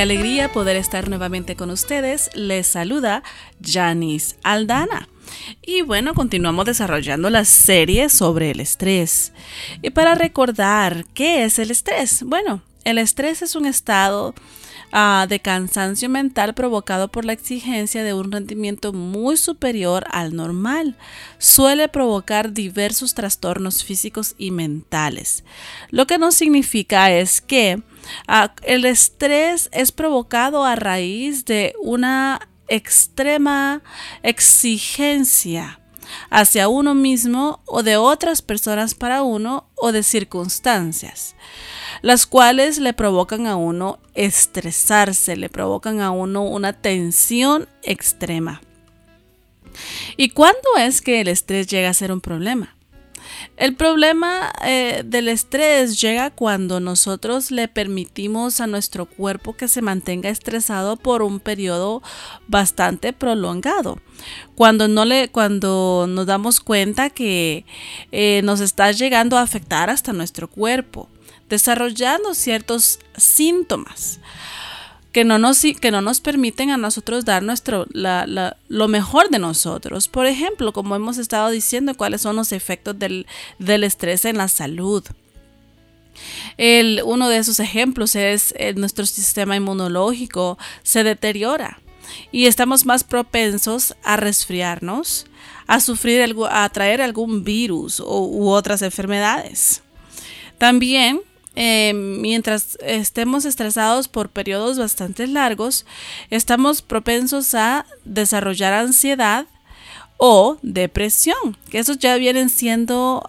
Alegría poder estar nuevamente con ustedes. Les saluda Janice Aldana. Y bueno, continuamos desarrollando la serie sobre el estrés. Y para recordar, ¿qué es el estrés? Bueno, el estrés es un estado ah, de cansancio mental provocado por la exigencia de un rendimiento muy superior al normal. Suele provocar diversos trastornos físicos y mentales. Lo que no significa es que Ah, el estrés es provocado a raíz de una extrema exigencia hacia uno mismo o de otras personas para uno o de circunstancias, las cuales le provocan a uno estresarse, le provocan a uno una tensión extrema. ¿Y cuándo es que el estrés llega a ser un problema? El problema eh, del estrés llega cuando nosotros le permitimos a nuestro cuerpo que se mantenga estresado por un periodo bastante prolongado. Cuando, no le, cuando nos damos cuenta que eh, nos está llegando a afectar hasta nuestro cuerpo, desarrollando ciertos síntomas que no nos, que no nos permiten a nosotros dar nuestro, lo mejor de nosotros. Por ejemplo, como hemos estado diciendo, cuáles son los efectos del, estrés en la salud. El, uno de esos ejemplos es eh, nuestro sistema inmunológico se deteriora y estamos más propensos a resfriarnos, a sufrir, a traer algún virus u otras enfermedades. También eh, mientras estemos estresados por periodos bastante largos, estamos propensos a desarrollar ansiedad o depresión, que esos ya vienen siendo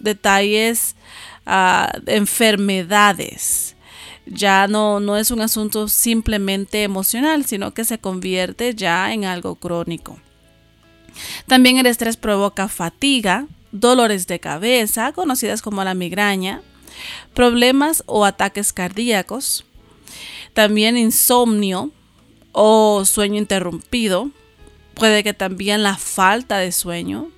detalles, uh, enfermedades. Ya no, no es un asunto simplemente emocional, sino que se convierte ya en algo crónico. También el estrés provoca fatiga, dolores de cabeza, conocidas como la migraña, problemas o ataques cardíacos, también insomnio o sueño interrumpido, puede que también la falta de sueño,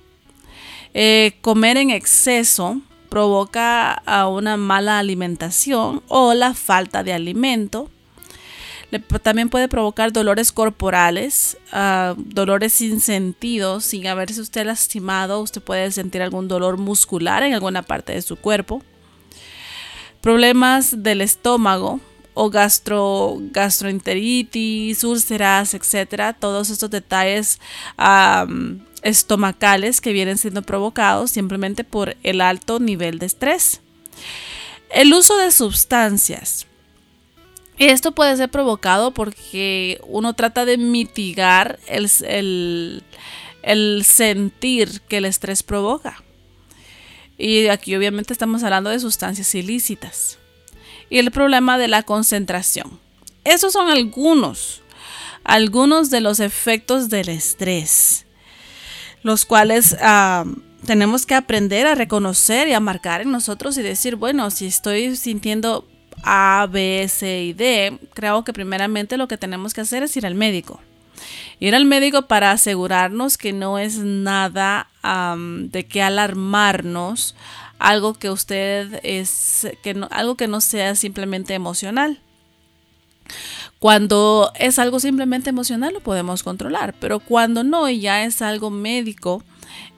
eh, comer en exceso provoca a una mala alimentación o la falta de alimento. también puede provocar dolores corporales, ah, dolores sin sentido, sin haberse usted lastimado. Usted puede sentir algún dolor muscular en alguna parte de su cuerpo problemas del estómago o gastro, gastroenteritis, úlceras, etcétera, todos estos detalles estomacales que vienen siendo provocados simplemente por el alto nivel de estrés. El uso de sustancias. Esto puede ser provocado porque uno trata de mitigar el sentir que el estrés provoca. Y aquí obviamente estamos hablando de sustancias ilícitas. Y el problema de la concentración. Esos son algunos, algunos de los efectos del estrés, los cuales ah, tenemos que aprender a reconocer y a marcar en nosotros y decir, bueno, si estoy sintiendo A, B, C y D, creo que primeramente lo que tenemos que hacer es ir al médico ir al médico para asegurarnos que no es nada de que alarmarnos, algo que usted es, que no, algo que no sea simplemente emocional. Cuando es algo simplemente emocional lo podemos controlar, pero cuando no y ya es algo médico,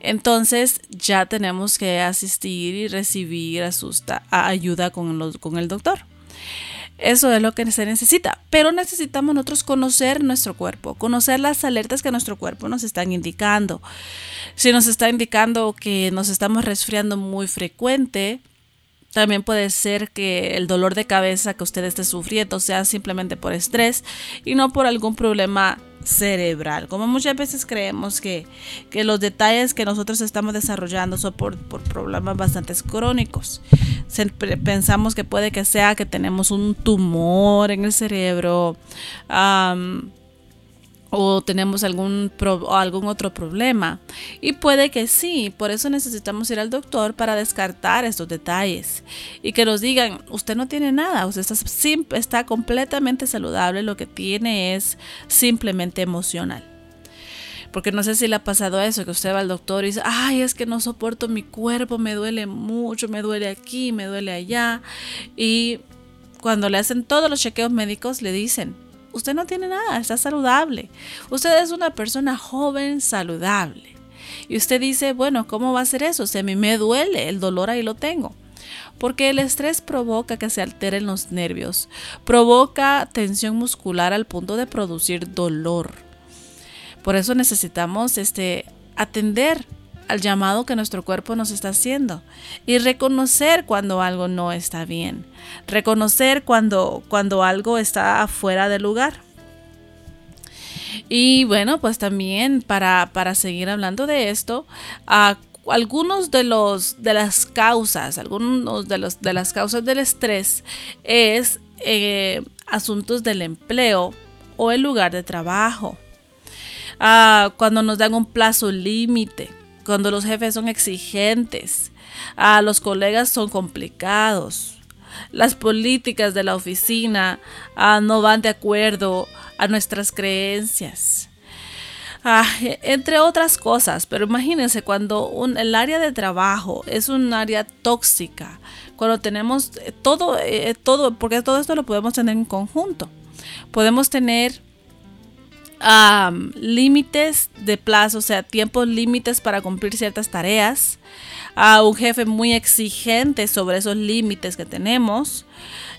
entonces ya tenemos que asistir y recibir asusta, ayuda con, con el doctor. Eso es lo que se necesita. Pero necesitamos nosotros conocer nuestro cuerpo, conocer las alertas que nuestro cuerpo nos están indicando. Si nos está indicando que nos estamos resfriando muy frecuente, también puede ser que el dolor de cabeza que usted esté sufriendo sea simplemente por estrés y no por algún problema cerebral. Como muchas veces creemos que, los detalles que nosotros estamos desarrollando son por, por problemas bastante crónicos. pensamos que puede que sea que tenemos un tumor en el cerebro o tenemos algún, algún otro problema. Y puede que sí, por eso necesitamos ir al doctor para descartar estos detalles y que nos digan, usted no tiene nada, usted está, está completamente saludable, lo que tiene es simplemente emocional. Porque no sé si le ha pasado eso, que usted va al doctor y dice, ay, es que no soporto mi cuerpo, me duele mucho, me duele aquí, me duele allá. Y cuando le hacen todos los chequeos médicos, le dicen, usted no tiene nada, está saludable. Usted es una persona joven, saludable. Y usted dice, bueno, ¿cómo va a ser eso? Si a mí me duele, el dolor ahí lo tengo. Porque el estrés provoca que se alteren los nervios, provoca tensión muscular al punto de producir dolor. Por eso necesitamos este, atender al llamado que nuestro cuerpo nos está haciendo y reconocer cuando algo no está bien, reconocer cuando, cuando algo está afuera de lugar. Y bueno, pues también para, seguir hablando de esto, algunos de los de las causas, algunos de los de las causas del estrés es eh, asuntos del empleo o el lugar de trabajo. Ah, cuando nos dan un plazo límite, cuando los jefes son exigentes, ah, los colegas son complicados, las políticas de la oficina ah, no van de acuerdo a nuestras creencias. entre otras cosas, pero imagínense cuando el área de trabajo es un área tóxica, cuando tenemos eh, todo, eh, todo, porque todo esto lo podemos tener en conjunto. Podemos tener límites de plazo, o sea, tiempos límites para cumplir ciertas tareas, a un jefe muy exigente sobre esos límites que tenemos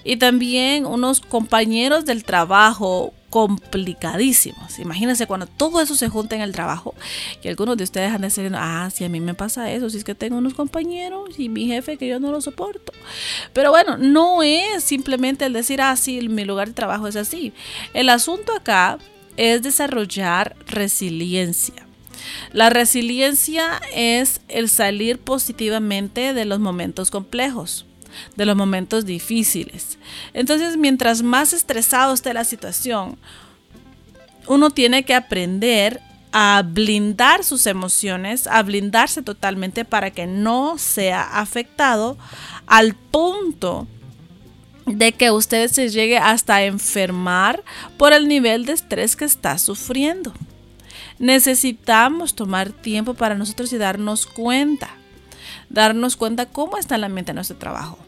y también unos compañeros del trabajo complicadísimos. Imagínense cuando todo eso se junta en el trabajo y algunos de ustedes han de decir, ah, si a mí me pasa eso, si es que tengo unos compañeros y mi jefe que yo no lo soporto. Pero bueno, no es simplemente el decir, ah, sí, mi lugar de trabajo es así. El asunto acá es desarrollar resiliencia. La resiliencia es el salir positivamente de los momentos complejos, de los momentos difíciles. Entonces, mientras más estresado esté la situación, uno tiene que aprender a blindar sus emociones, a blindarse totalmente para que no sea afectado al punto de que usted se llegue hasta enfermar por el nivel de estrés que está sufriendo. Necesitamos tomar tiempo para nosotros y darnos cuenta, darnos cuenta cómo está la mente en nuestro trabajo.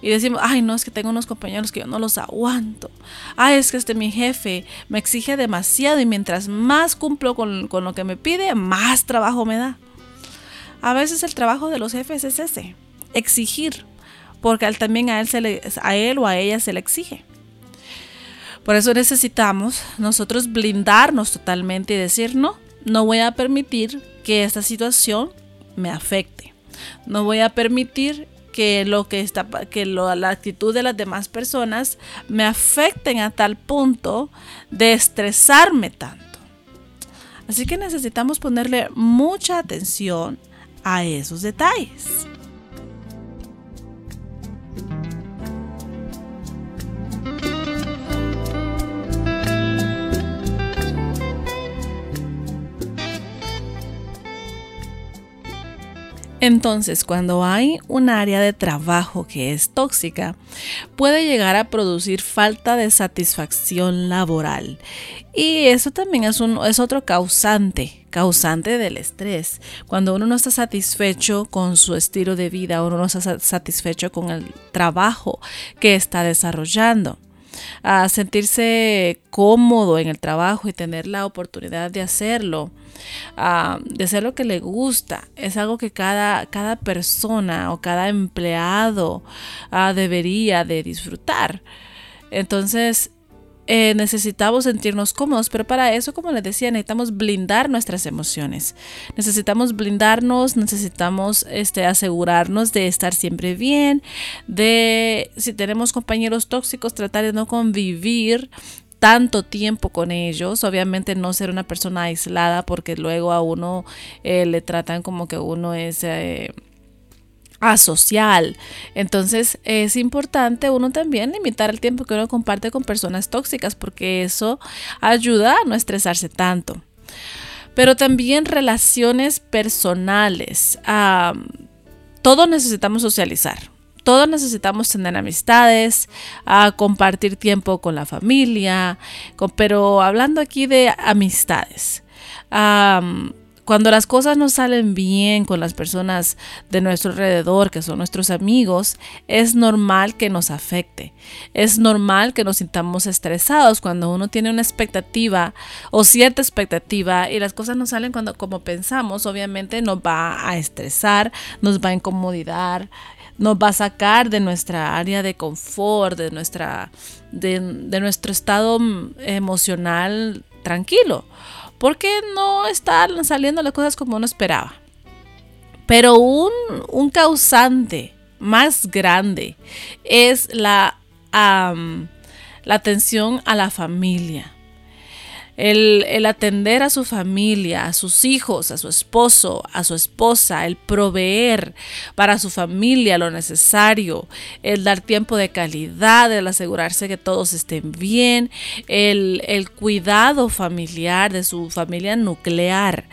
Y decimos, ay, no, es que tengo unos compañeros que yo no los aguanto. Ay, es que este mi jefe me exige demasiado y mientras más cumplo con, con lo que me pide, más trabajo me da. A veces el trabajo de los jefes es ese, exigir, porque también a él, se le, a él o a ella se le exige. Por eso necesitamos nosotros blindarnos totalmente y decir, no, no voy a permitir que esta situación me afecte. No voy a permitir que lo que está que la actitud de las demás personas me afecten a tal punto de estresarme tanto. Así que necesitamos ponerle mucha atención a esos detalles. Entonces, cuando hay un área de trabajo que es tóxica, puede llegar a producir falta de satisfacción laboral. Y eso también es, un, es otro causante, causante del estrés. Cuando uno no está satisfecho con su estilo de vida, uno no está satisfecho con el trabajo que está desarrollando a sentirse cómodo en el trabajo y tener la oportunidad de hacerlo, de hacer lo que le gusta. Es algo que cada, cada persona o cada empleado ah, debería de disfrutar. Entonces, eh, necesitamos sentirnos cómodos, pero para eso, como les decía, necesitamos blindar nuestras emociones. Necesitamos blindarnos, necesitamos este, asegurarnos de estar siempre bien, de si tenemos compañeros tóxicos, tratar de no convivir tanto tiempo con ellos, obviamente no ser una persona aislada porque luego a uno eh, le tratan como que uno es... Eh, asocial. Entonces es importante uno también limitar el tiempo que uno comparte con personas tóxicas porque eso ayuda a no estresarse tanto. Pero también relaciones personales. todos necesitamos socializar. Todos necesitamos tener amistades, a compartir tiempo con la familia, pero hablando aquí de amistades cuando las cosas no salen bien con las personas de nuestro alrededor, que son nuestros amigos, es normal que nos afecte. Es normal que nos sintamos estresados cuando uno tiene una expectativa o cierta expectativa y las cosas no salen cuando como pensamos, obviamente nos va a estresar, nos va a incomodar, nos va a sacar de nuestra área de confort, de nuestra de, de nuestro estado emocional tranquilo porque no están saliendo las cosas como uno esperaba. Pero un, causante más grande es la, la atención a la familia el, atender a su familia, a sus hijos, a su esposo, a su esposa, el proveer para su familia lo necesario, el dar tiempo de calidad, el asegurarse que todos estén bien, el, el cuidado familiar de su familia nuclear,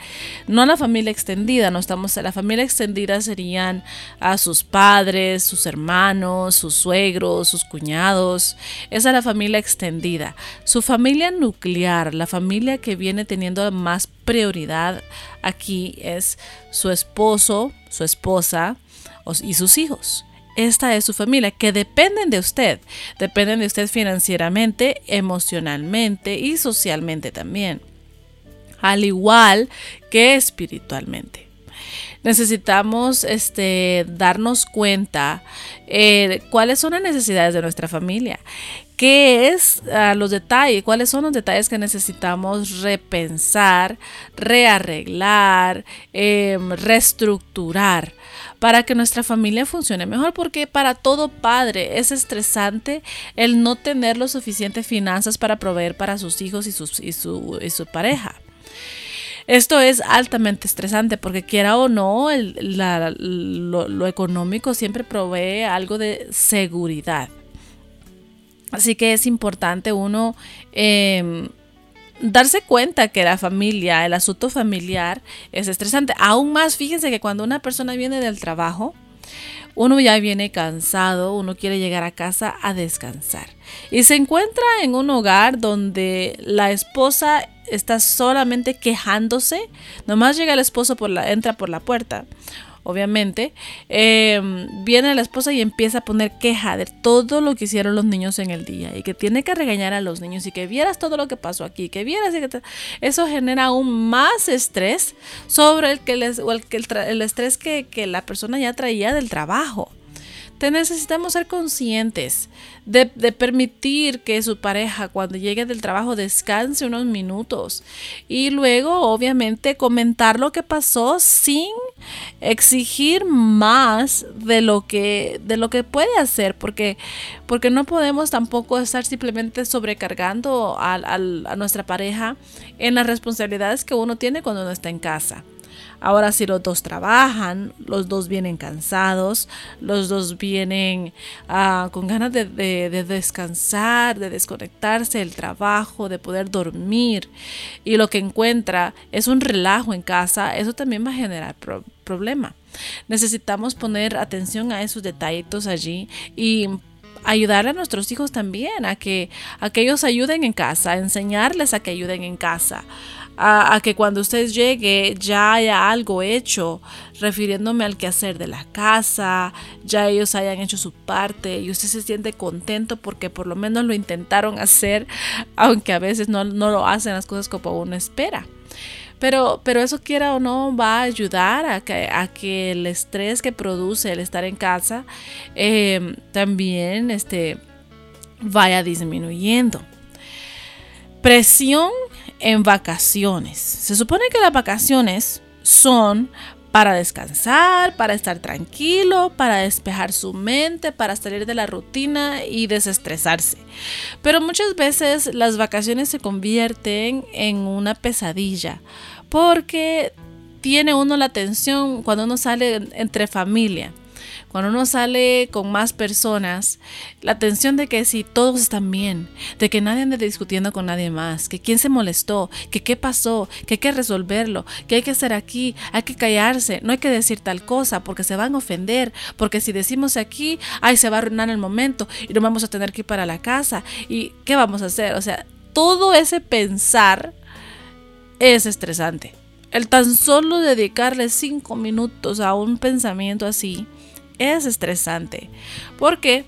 no la familia extendida, no estamos, la familia extendida serían a sus padres, sus hermanos, sus suegros, sus cuñados, esa es la familia extendida, su familia nuclear, la familia que viene teniendo más prioridad aquí es su esposo, su esposa y sus hijos. Esta es su familia, que dependen de usted. Dependen de usted financieramente, emocionalmente y socialmente también. Al igual que espiritualmente necesitamos este, darnos cuenta eh, cuáles son las necesidades de nuestra familia. ¿Qué es ah, los detalles? ¿Cuáles son los detalles que necesitamos repensar, rearreglar, em, reestructurar? para que nuestra familia funcione mejor, porque para todo padre es estresante el no tener lo suficiente finanzas para proveer para sus hijos y, sus, y, su, y su pareja. Esto es altamente estresante porque quiera o no, lo, económico siempre provee algo de seguridad. Así que es importante uno em, darse cuenta que la familia, el asunto familiar es estresante. Aún más, fíjense que cuando una persona viene del trabajo, uno ya viene cansado, uno quiere llegar a casa a descansar. Y se encuentra en un hogar donde la esposa está solamente quejándose, nomás llega el esposo por la, entra por la puerta, obviamente, em, viene la esposa y empieza a poner queja de todo lo que hicieron los niños en el día y que tiene que regañar a los niños y que vieras todo lo que pasó aquí, que vieras que eso genera aún más estrés sobre el que les, o el, el, estrés que, que la persona ya traía del trabajo. Te necesitamos ser conscientes de, permitir que su pareja cuando llegue del trabajo descanse unos minutos y luego obviamente comentar lo que pasó sin exigir más de lo que, de lo que puede hacer porque, porque no podemos tampoco estar simplemente sobrecargando a, a nuestra pareja en las responsabilidades que uno tiene cuando uno está en casa. Ahora si los dos trabajan, los dos vienen cansados, los dos vienen ah, con ganas de, descansar, de desconectarse del trabajo, de poder dormir y lo que encuentra es un relajo en casa, eso también va a generar problema. Necesitamos poner atención a esos detallitos allí y ayudar a nuestros hijos también a que, a que ellos ayuden en casa, enseñarles a que ayuden en casa, a, que cuando usted llegue ya haya algo hecho, refiriéndome al quehacer de la casa, ya ellos hayan hecho su parte y usted se siente contento porque por lo menos lo intentaron hacer, aunque a veces no, lo hacen las cosas como uno espera. Pero, pero eso quiera o no va a ayudar a que, a que el estrés que produce el estar en casa eh, también este, vaya disminuyendo. Presión en vacaciones. Se supone que las vacaciones son para descansar, para estar tranquilo, para despejar su mente, para salir de la rutina y desestresarse. Pero muchas veces las vacaciones se convierten en una pesadilla porque tiene uno la tensión cuando uno sale entre familia. Cuando uno sale con más personas, la tensión de que si todos están bien, de que nadie ande discutiendo con nadie más, que quién se molestó, que qué pasó, que hay que resolverlo, que hay que hacer aquí, hay que callarse, no hay que decir tal cosa porque se van a ofender, porque si decimos aquí, ay, se va a arruinar el momento y no vamos a tener que ir para la casa y qué vamos a hacer. O sea, todo ese pensar es estresante. El tan solo dedicarle cinco minutos a un pensamiento así es estresante. Porque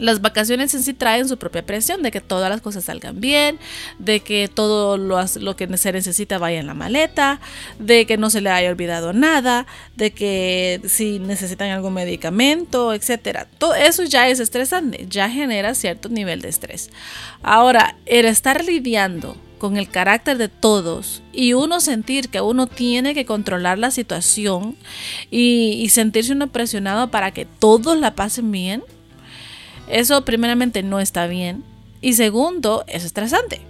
las vacaciones en sí traen su propia presión de que todas las cosas salgan bien, de que todo lo, que se necesita vaya en la maleta, de que no se le haya olvidado nada, de que si necesitan algún medicamento, etc. Todo eso ya es estresante, ya genera cierto nivel de estrés. Ahora, el estar lidiando con el carácter de todos y uno sentir que uno tiene que controlar la situación y, sentirse uno presionado para que todos la pasen bien, eso primeramente no está bien y segundo es estresante.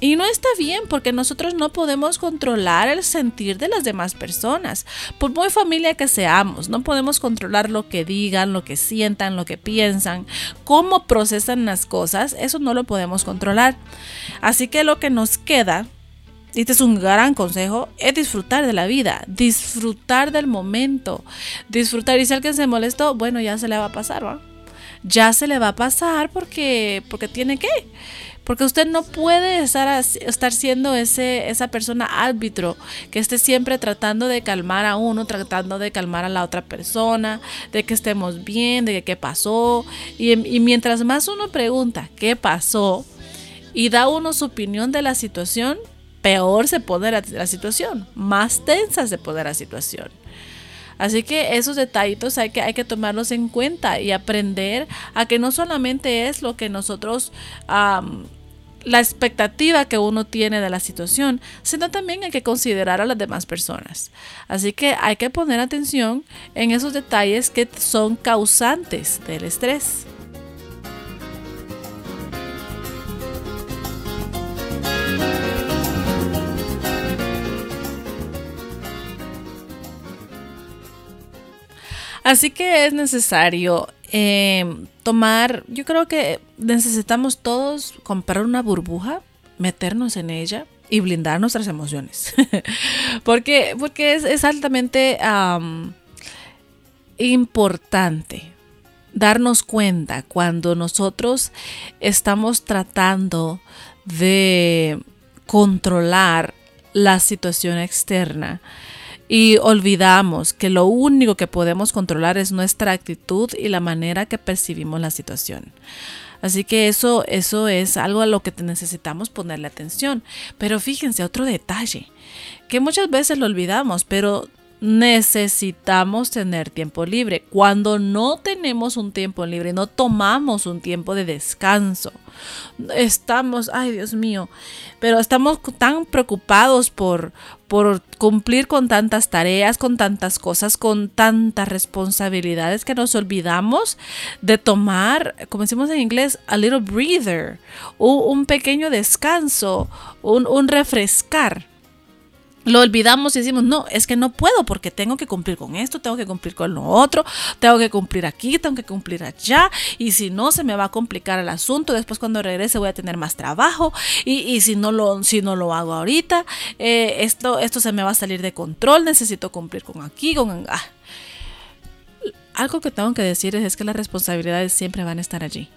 Y no está bien porque nosotros no podemos controlar el sentir de las demás personas. Por muy familia que seamos, no podemos controlar lo que digan, lo que sientan, lo que piensan, cómo procesan las cosas, eso no lo podemos controlar. Así que lo que nos queda, y este es un gran consejo, es disfrutar de la vida, disfrutar del momento, disfrutar. Y si alguien se molestó, bueno, ya se le va a pasar, ¿va? Ya se le va a pasar porque, porque tiene que. Porque usted no puede estar, estar siendo ese, esa persona árbitro que esté siempre tratando de calmar a uno, tratando de calmar a la otra persona, de que estemos bien, de qué pasó. Y, mientras más uno pregunta qué pasó y da uno su opinión de la situación, peor se pone la, la situación, más tensa se pone la situación. Así que esos detallitos hay que, hay que tomarlos en cuenta y aprender a que no solamente es lo que nosotros la expectativa que uno tiene de la situación, sino también hay que considerar a las demás personas. Así que hay que poner atención en esos detalles que son causantes del estrés. Así que es necesario eh, tomar, yo creo que necesitamos todos comprar una burbuja, meternos en ella y blindar nuestras emociones. porque, porque es, altamente importante darnos cuenta cuando nosotros estamos tratando de controlar la situación externa y olvidamos que lo único que podemos controlar es nuestra actitud y la manera que percibimos la situación. Así que eso, eso es algo a lo que necesitamos ponerle atención. Pero fíjense, otro detalle, que muchas veces lo olvidamos, pero necesitamos tener tiempo libre. Cuando no tenemos un tiempo libre, no tomamos un tiempo de descanso, estamos, ay Dios mío, pero estamos tan preocupados por, por cumplir con tantas tareas, con tantas cosas, con tantas responsabilidades que nos olvidamos de tomar, como decimos en inglés, a little breather, un, pequeño descanso, un, un refrescar lo olvidamos y decimos, no, es que no puedo porque tengo que cumplir con esto, tengo que cumplir con lo otro, tengo que cumplir aquí, tengo que cumplir allá, y si no, se me va a complicar el asunto, después cuando regrese voy a tener más trabajo, y, si, no lo, si no lo hago ahorita, eh, esto, esto se me va a salir de control, necesito cumplir con aquí, con... Ah. Algo que tengo que decir es que las responsabilidades siempre van a estar allí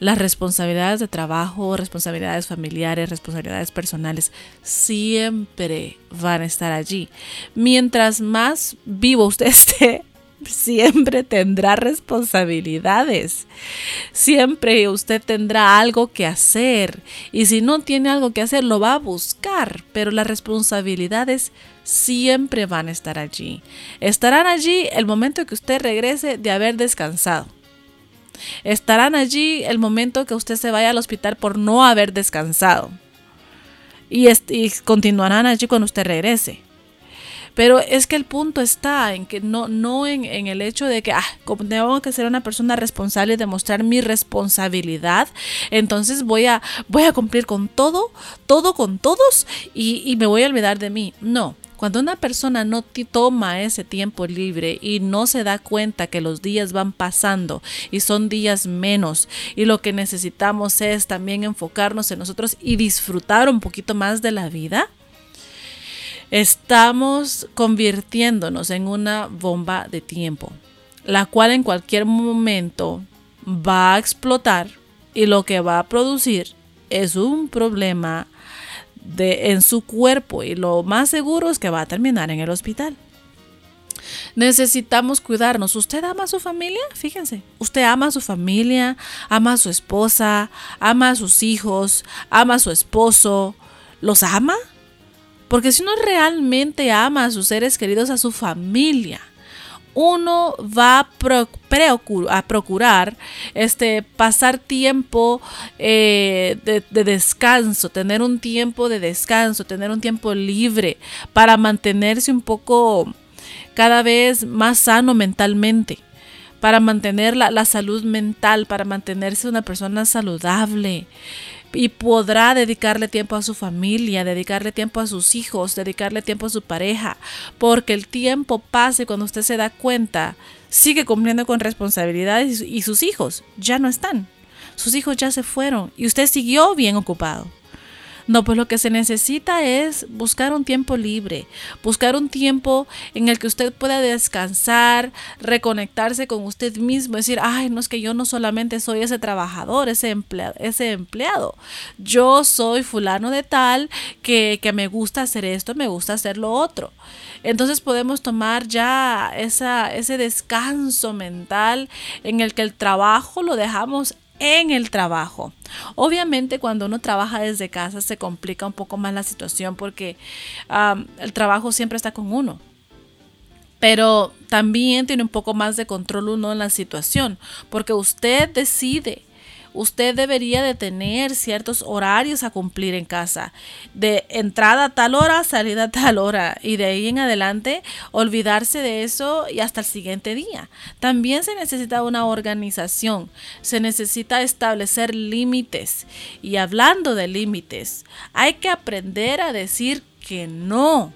las responsabilidades de trabajo, responsabilidades familiares, responsabilidades personales, siempre van a estar allí. Mientras más vivo usted esté, siempre tendrá responsabilidades. Siempre usted tendrá algo que hacer. Y si no tiene algo que hacer, lo va a buscar. Pero las responsabilidades siempre van a estar allí. Estarán allí el momento que usted regrese de haber descansado Estarán allí el momento que usted se vaya al hospital por no haber descansado. Y, continuarán allí cuando usted regrese. Pero es que el punto está en que no, no en, el hecho de que ah, tengo que ser una persona responsable y demostrar mi responsabilidad. Entonces voy a, voy a cumplir con todo, todo con todos y me voy a olvidar de mí. No, Cuando una persona no toma ese tiempo libre y no se da cuenta que los días van pasando y son días menos y lo que necesitamos es también enfocarnos en nosotros y disfrutar un poquito más de la vida, estamos convirtiéndonos en una bomba de tiempo, la cual en cualquier momento va a explotar y lo que va a producir es un problema de, en su cuerpo y lo más seguro es que va a terminar en el hospital. Necesitamos cuidarnos. ¿Usted ama a su familia? Fíjense, usted ama a su familia, ama a su esposa, ama a sus hijos, ama a su esposo. ¿Los ama? Porque si uno realmente ama a sus seres queridos, a su familia, uno va a, procurar este, pasar tiempo eh, de, de, descanso, tener un tiempo de descanso, tener un tiempo libre para mantenerse un poco cada vez más sano mentalmente para mantener la, salud mental, para mantenerse una persona saludable y podrá dedicarle tiempo a su familia, dedicarle tiempo a sus hijos, dedicarle tiempo a su pareja, porque el tiempo pasa y cuando usted se da cuenta, sigue cumpliendo con responsabilidades y sus hijos ya no están. Sus hijos ya se fueron y usted siguió bien ocupado. No, pues lo que se necesita es buscar un tiempo libre, buscar un tiempo en el que usted pueda descansar, reconectarse con usted mismo, decir, ay, no es que yo no solamente soy ese trabajador, ese empleado, ese empleado. yo soy fulano de tal que, que me gusta hacer esto, me gusta hacer lo otro. Entonces podemos tomar ya esa, ese descanso mental en el que el trabajo lo dejamos en el trabajo. Obviamente cuando uno trabaja desde casa se complica un poco más la situación porque el trabajo siempre está con uno. Pero también tiene un poco más de control uno en la situación porque usted decide usted debería de tener ciertos horarios a cumplir en casa. De entrada a tal hora, salida a tal hora. Y de ahí en adelante olvidarse de eso y hasta el siguiente día. También se necesita una organización. Se necesita establecer límites. Y hablando de límites, hay que aprender a decir que no.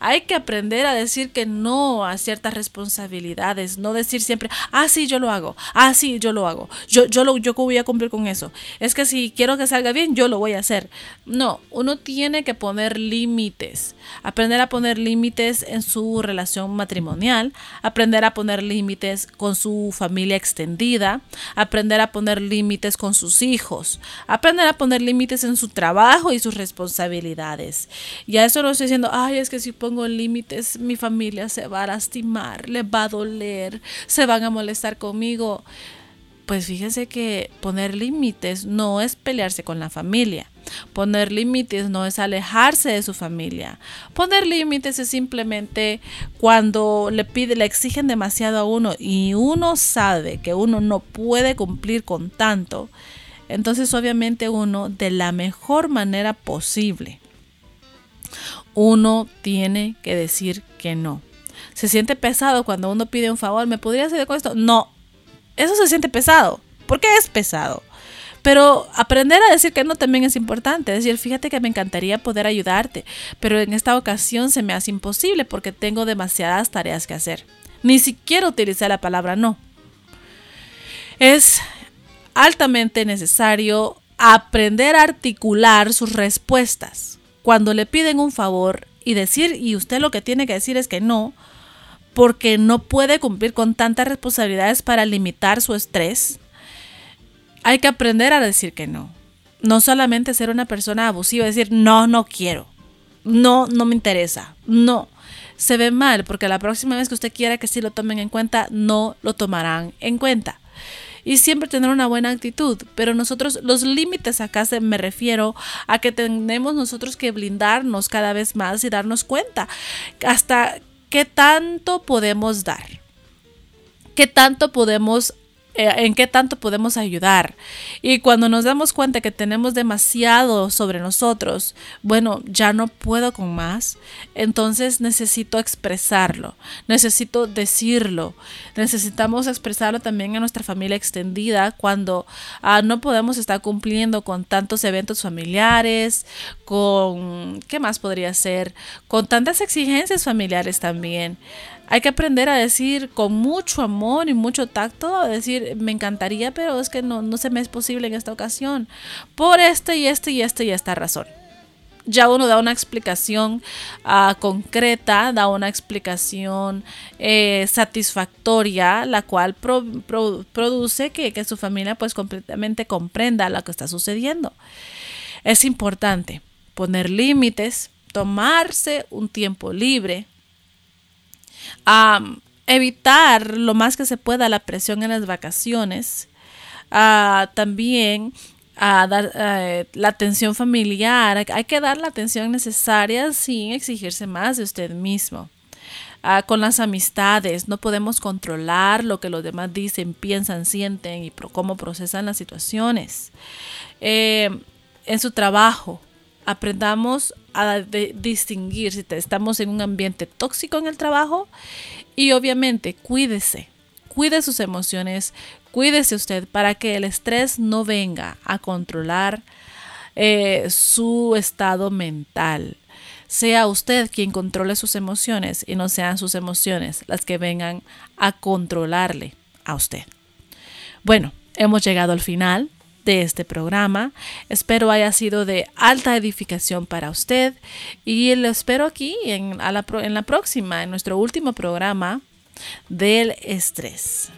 Hay que aprender a decir que no a ciertas responsabilidades, no decir siempre, ah, sí, yo lo hago, ah, sí, yo lo hago, yo, yo, lo, yo voy a cumplir con eso. Es que si quiero que salga bien, yo lo voy a hacer. No, uno tiene que poner límites, aprender a poner límites en su relación matrimonial, aprender a poner límites con su familia extendida, aprender a poner límites con sus hijos, aprender a poner límites en su trabajo y sus responsabilidades. Y a eso no estoy diciendo, ay, es que si pongo límites, mi familia se va a lastimar, le va a doler, se van a molestar conmigo. Pues fíjense que poner límites no es pelearse con la familia. Poner límites no es alejarse de su familia. Poner límites es simplemente cuando le pide, le exigen demasiado a uno y uno sabe que uno no puede cumplir con tanto. Entonces obviamente uno de la mejor manera posible uno tiene que decir que no. Se siente pesado cuando uno pide un favor, ¿me podría hacer con esto? No, eso se siente pesado. ¿Por qué es pesado? Pero aprender a decir que no también es importante. Es decir, fíjate que me encantaría poder ayudarte, pero en esta ocasión se me hace imposible porque tengo demasiadas tareas que hacer. Ni siquiera utilizar la palabra no. Es altamente necesario aprender a articular sus respuestas cuando le piden un favor y decir, y usted lo que tiene que decir es que no, porque no puede cumplir con tantas responsabilidades para limitar su estrés, hay que aprender a decir que no. No solamente ser una persona abusiva, decir, no, no quiero, no, no me interesa, no. Se ve mal porque la próxima vez que usted quiera que sí lo tomen en cuenta, no lo tomarán en cuenta y siempre tener una buena actitud. Pero nosotros, los límites acá se, me refiero a que tenemos nosotros que blindarnos cada vez más y darnos cuenta hasta qué tanto podemos dar, qué tanto podemos en qué tanto podemos ayudar. Y cuando nos damos cuenta que tenemos demasiado sobre nosotros, bueno, ya no puedo con más, entonces necesito expresarlo, necesito decirlo, necesitamos expresarlo también a nuestra familia extendida cuando ah, no podemos estar cumpliendo con tantos eventos familiares, con, ¿qué más podría ser? Con tantas exigencias familiares también. Hay que aprender a decir con mucho amor y mucho tacto, a decir, me encantaría, pero es que no, no se me es posible en esta ocasión, por este y este y este y esta razón. Ya uno da una explicación ah, concreta, da una explicación eh, satisfactoria, la cual produce que, que su familia pues completamente comprenda lo que está sucediendo. Es importante poner límites, tomarse un tiempo libre, a evitar lo más que se pueda la presión en las vacaciones, también a dar eh, la atención familiar, hay que dar la atención necesaria sin exigirse más de usted mismo. con las amistades, no podemos controlar lo que los demás dicen, piensan, sienten y cómo procesan las situaciones. Eh, en su trabajo, aprendamos a distinguir si estamos en un ambiente tóxico en el trabajo y obviamente cuídese, cuide sus emociones, cuídese usted para que el estrés no venga a controlar eh, su estado mental. Sea usted quien controle sus emociones y no sean sus emociones las que vengan a controlarle a usted. Bueno, hemos llegado al final de este programa. Espero haya sido de alta edificación para usted y lo espero aquí en, la, en la próxima, en nuestro último programa del estrés.